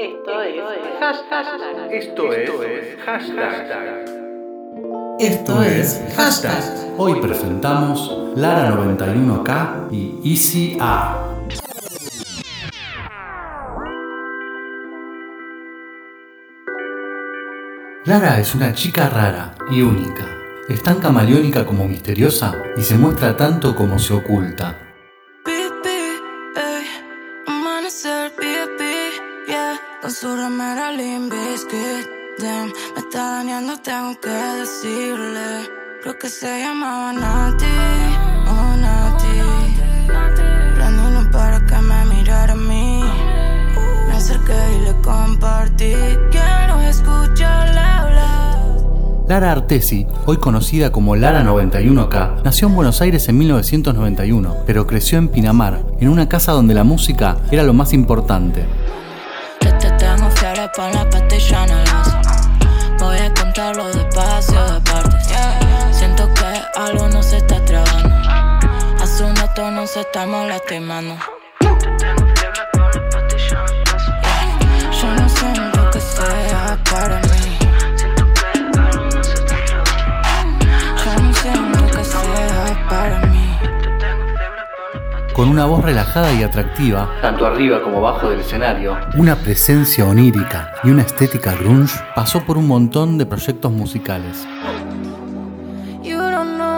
Esto es hashtag. Esto es hashtag. Esto es hashtag. Hoy presentamos Lara 91K y Easy A. Lara es una chica rara y única. Es tan camaleónica como misteriosa y se muestra tanto como se oculta. Con su remera Limp Bizkit, damn, me está dañando, tengo que decirle, creo que se llamaba Nati, oh Nati, prendí uno para que me mirara a mí, me acerqué y le compartí, quiero escucharla hablar. Lara Artesi, hoy conocida como Lara 91K, nació en Buenos Aires en 1991, pero creció en Pinamar, en una casa donde la música era lo más importante. Que te tengo fiebre por la pastilla en el vaso. Voy a contarlo despacio, de partes. Siento que algo no se está trabando. Hace un rato nos estamos lastimando. Yo no siento que sea para mí. Con una voz relajada y atractiva, tanto arriba como abajo del escenario, una presencia onírica y una estética grunge, pasó por un montón de proyectos musicales. You don't know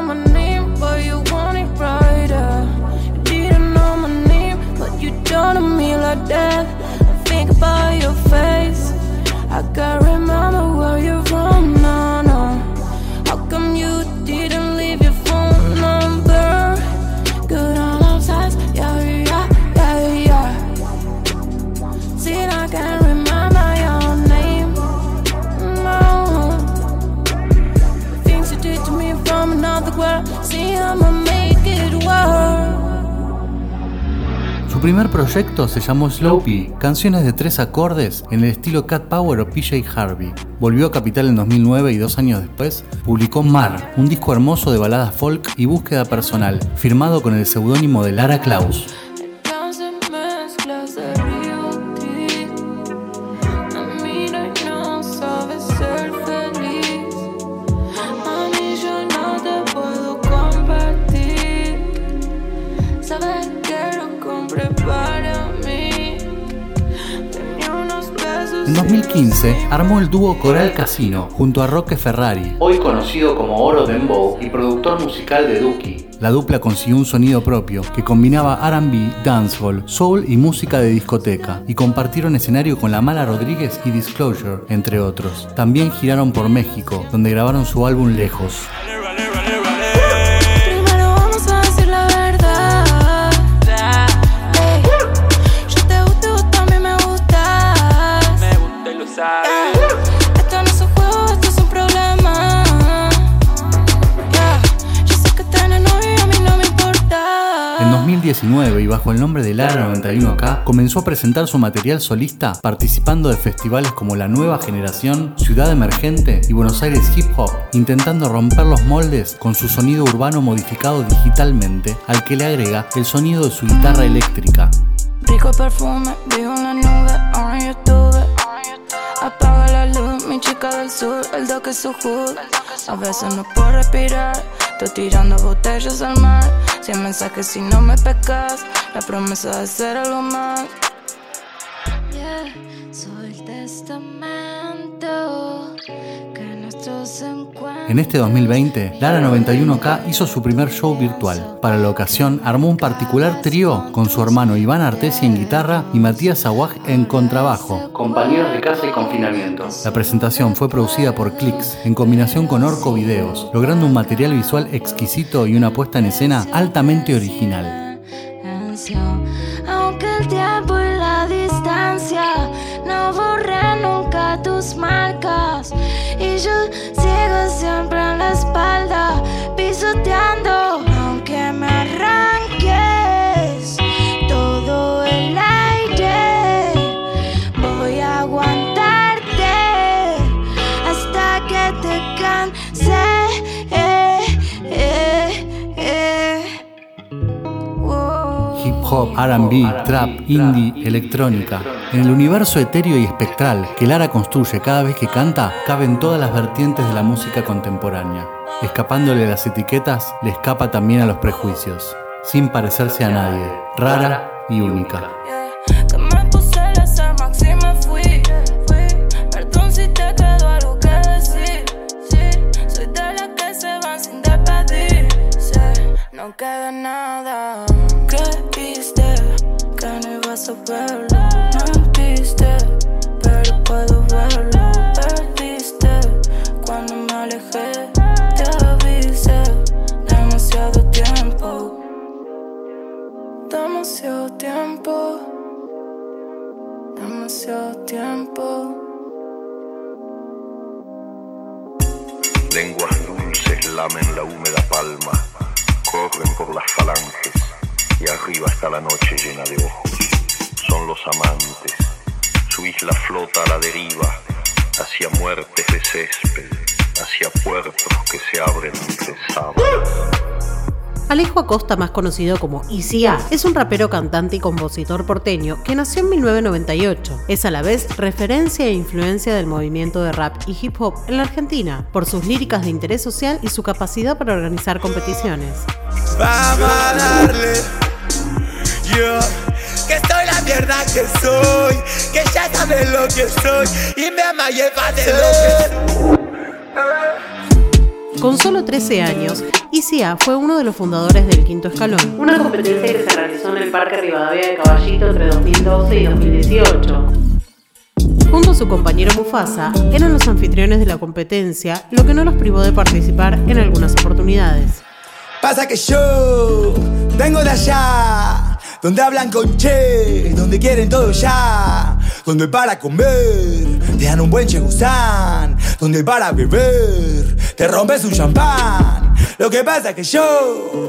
proyecto se llamó Slowpee, canciones de tres acordes en el estilo Cat Power o PJ Harvey. Volvió a Capital en 2009 y dos años después publicó Mar, un disco hermoso de baladas folk y búsqueda personal, firmado con el seudónimo de Lara Klaus. 2015 armó el dúo Coral Casino junto a Roque Ferrari, hoy conocido como Oro Dembow y productor musical de Duki. La dupla consiguió un sonido propio que combinaba RB, dancehall, soul y música de discoteca, y compartieron escenario con La Mala Rodríguez y Disclosure, entre otros. También giraron por México, donde grabaron su álbum Lejos. 2019 y bajo el nombre de Lara 91K comenzó a presentar su material solista participando de festivales como La Nueva Generación, Ciudad Emergente y Buenos Aires Hip Hop, intentando romper los moldes con su sonido urbano modificado digitalmente, al que le agrega el sonido de su guitarra eléctrica. Rico perfume, vivo en la nube, YouTube. Apaga la luz, mi chica del sur, el su hood. A veces no puedo respirar, estoy tirando botellas al mar. Cien mensajes si no me pescas, la promesa de ser algo más. En este 2020, Lara 91K hizo su primer show virtual. Para la ocasión, armó un particular trío con su hermano Iván Artesi en guitarra y Matías Aguaj en contrabajo, compañeros de casa y confinamiento. La presentación fue producida por Clicks en combinación con Orco Videos, logrando un material visual exquisito y una puesta en escena altamente original. RB, trap, indie, electrónica. En el universo etéreo y espectral que Lara construye cada vez que canta, caben todas las vertientes de la música contemporánea. Escapándole a las etiquetas, le escapa también a los prejuicios, sin parecerse a nadie, rara y única. Verlo. Mentiste, pero puedo verlo. Perdiste cuando me alejé. Te avisé demasiado tiempo. Demasiado tiempo. Demasiado tiempo. Lenguas dulces lamen la húmeda palma, corren por las falanges y arriba está la noche llena de ojos. Son los amantes, su isla flota a la deriva, hacia muertes de césped, hacia puertos que se abren entre sábanas. Alejo Acosta, más conocido como ICA, es un rapero, cantante y compositor porteño que nació en 1998. Es a la vez referencia e influencia del movimiento de rap y hip hop en la Argentina, por sus líricas de interés social y su capacidad para organizar competiciones. Vamos a darle. Yo, que soy la mierda que soy. Que ya sabes lo que soy. Y me ama y es de lo que Con solo 13 años, ICA fue uno de los fundadores del Quinto Escalón, una competencia que se realizó en el Parque Rivadavia de Caballito entre 2012 y 2018. Junto a su compañero Mufasa, eran los anfitriones de la competencia, lo que no los privó de participar en algunas oportunidades. Pasa que yo vengo de allá, donde hablan con che, donde quieren todo ya, donde para comer te dan un buen chegusán, donde para beber te rompes un champán. Lo que pasa que yo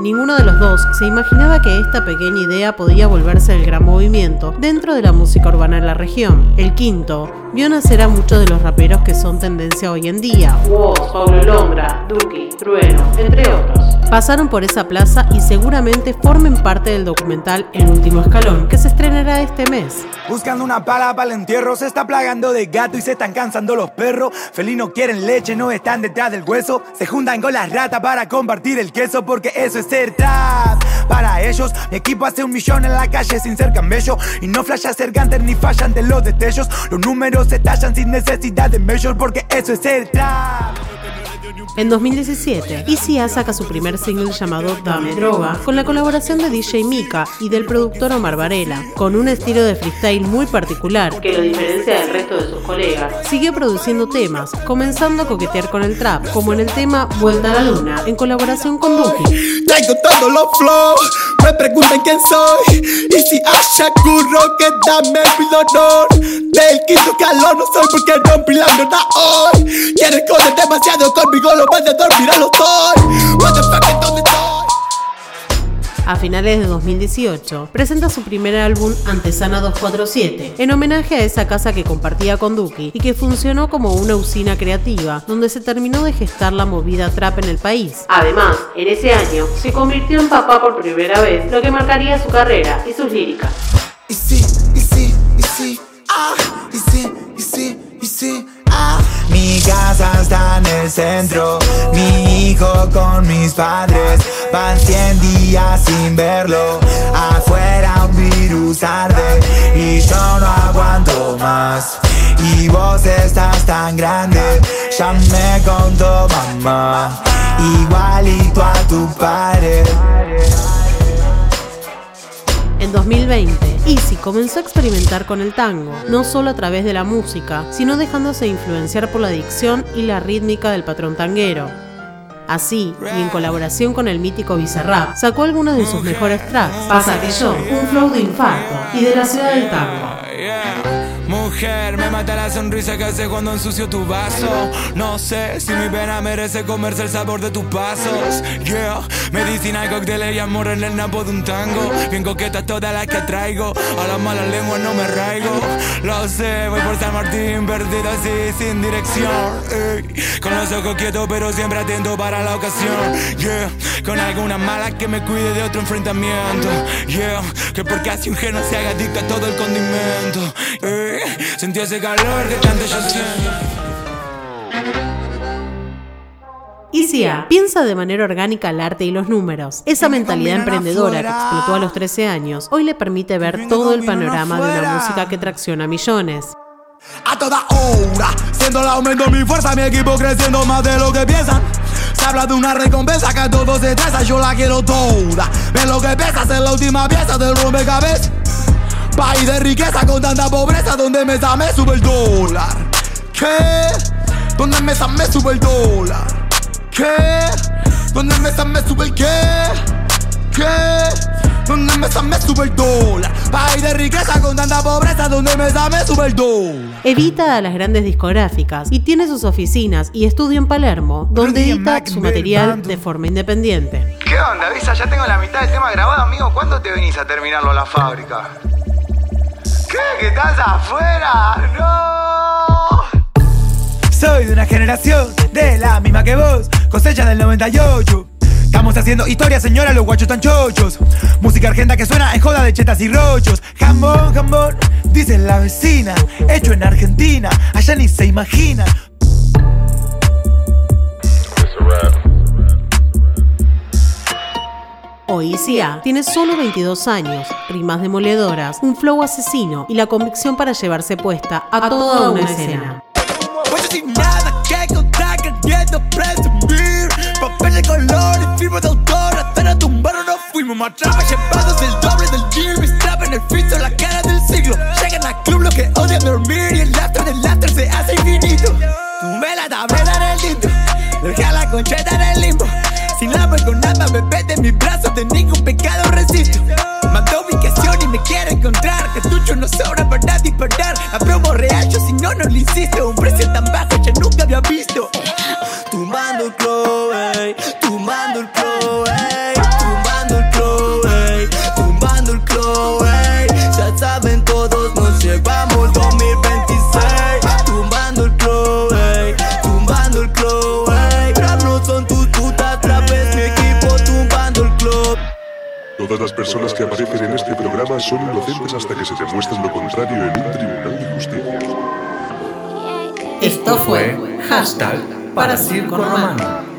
Ninguno de los dos se imaginaba que esta pequeña idea podía volverse el gran movimiento dentro de la música urbana en la región. El quinto vio nacer a muchos de los raperos que son tendencia hoy en día. Woz, Pablo Lombra, Duki, Trueno, entre otros. Pasaron por esa plaza y seguramente formen parte del documental El último escalón, que se estrenará este mes. Buscando una pala para el entierro, se está plagando de gato y se están cansando los perros. Felinos quieren leche, no están detrás del hueso. Se juntan con las ratas para compartir el queso, porque eso es Para ellos, mi equipo hace un millón en la calle sin ser camello. Y no flasha ser ganter ni fallan de los destellos. Los números se tallan sin necesidad de measure, porque eso es ser trap. En 2017, ICA saca su primer single llamado Dame Droga, con la colaboración de DJ Mika y del productor Omar Varela, con un estilo de freestyle muy particular que lo diferencia del resto de sus colegas. Siguió produciendo temas, comenzando a coquetear con el trap, como en el tema Vuelta a la Luna, en colaboración con Duki. Traigo todos los flows, me preguntan quién soy. Y si curro, que dame el honor. Del quinto calor no soy porque rompí la mierda hoy. A. A finales de 2018, presenta su primer álbum Antesana 247, en homenaje a esa casa que compartía con Duki y que funcionó como una usina creativa, donde se terminó de gestar la movida trap en el país. Además, en ese año, se convirtió en papá por primera vez, lo que marcaría su carrera y sus líricas. En el centro, mi hijo con mis padres, van 100 días sin verlo, afuera un virus arde y yo no aguanto más. Y vos estás tan grande, ya me contó mamá, igualito a tu padre. En 2020, Easy comenzó a experimentar con el tango, no solo a través de la música, sino dejándose influenciar por la dicción y la rítmica del patrón tanguero. Así, y en colaboración con el mítico Bizarrap, sacó algunos de sus mejores tracks, Pasa que yo, un flow de infarto y de la ciudad del tango. Me mata la sonrisa que hace cuando ensucio tu vaso. No sé si mi pena merece comerse el sabor de tus pasos. Yeah, medicina, cócteles y amor en el napo de un tango. Bien coquetas todas las que traigo, a las malas lenguas no me raigo. Lo sé, voy por San Martín, perdido así, sin dirección. Con los ojos quietos, pero siempre atento para la ocasión. Yeah, con alguna mala que me cuide de otro enfrentamiento. Yeah, que porque así un geno se haga adicto a todo el condimento. Ey, sentí ese calor que tanto yo siento. ICA piensa de manera orgánica el arte y los números. Esa mentalidad emprendedora que explotó a los 13 años hoy le permite ver todo el panorama de una música que tracciona millones. A toda hora, siendo el aumento de mi fuerza, mi equipo creciendo más de lo que piensan. Se habla de una recompensa que a todos se estresa, yo la quiero toda. Ven lo que pesa, ser la última pieza del rompecabezas. País de riqueza con tanta pobreza, donde me me sube el dólar. ¿Qué? Donde me me sube el dólar. ¿Qué? Donde me me sube el qué? ¿Qué? Donde me me sube el dólar. País de riqueza con tanta pobreza, donde me me sube el dólar. Evita a las grandes discográficas y tiene sus oficinas y estudio en Palermo, donde edita su material de forma independiente. ¿Qué onda, Visa? Ya tengo la mitad del tema grabado, amigo. ¿Cuándo te venís a terminarlo a la fábrica? ¿Qué? ¿Que estás afuera? ¡No! Soy de una generación de la misma que vos, cosecha del 98. Estamos haciendo historia, señora, los guachos tan chochos. Música argenta que suena en joda de chetas y rochos. Jamón, jamón, dice la vecina. Hecho en Argentina, allá ni se imagina. Hoy ICA tiene solo 22 años, rimas demoledoras, un flow asesino y la convicción para llevarse puesta a toda una escena. Pues insisto Un precio tan bajo yo nunca había visto. Tumbando el club, Tumbando el club, Tumbando el club, Tumbando el club, Ya saben todos, nos llevamos 2026 Tumbando el club, Tumbando el club, ey. No son tus putas, trap es mi equipo Tumbando el club. Todas las personas que aparecen en este programa son inocentes hasta que se demuestre lo contrario en un tribunal de justicia. Esto fue Hashtag para Circo Romano.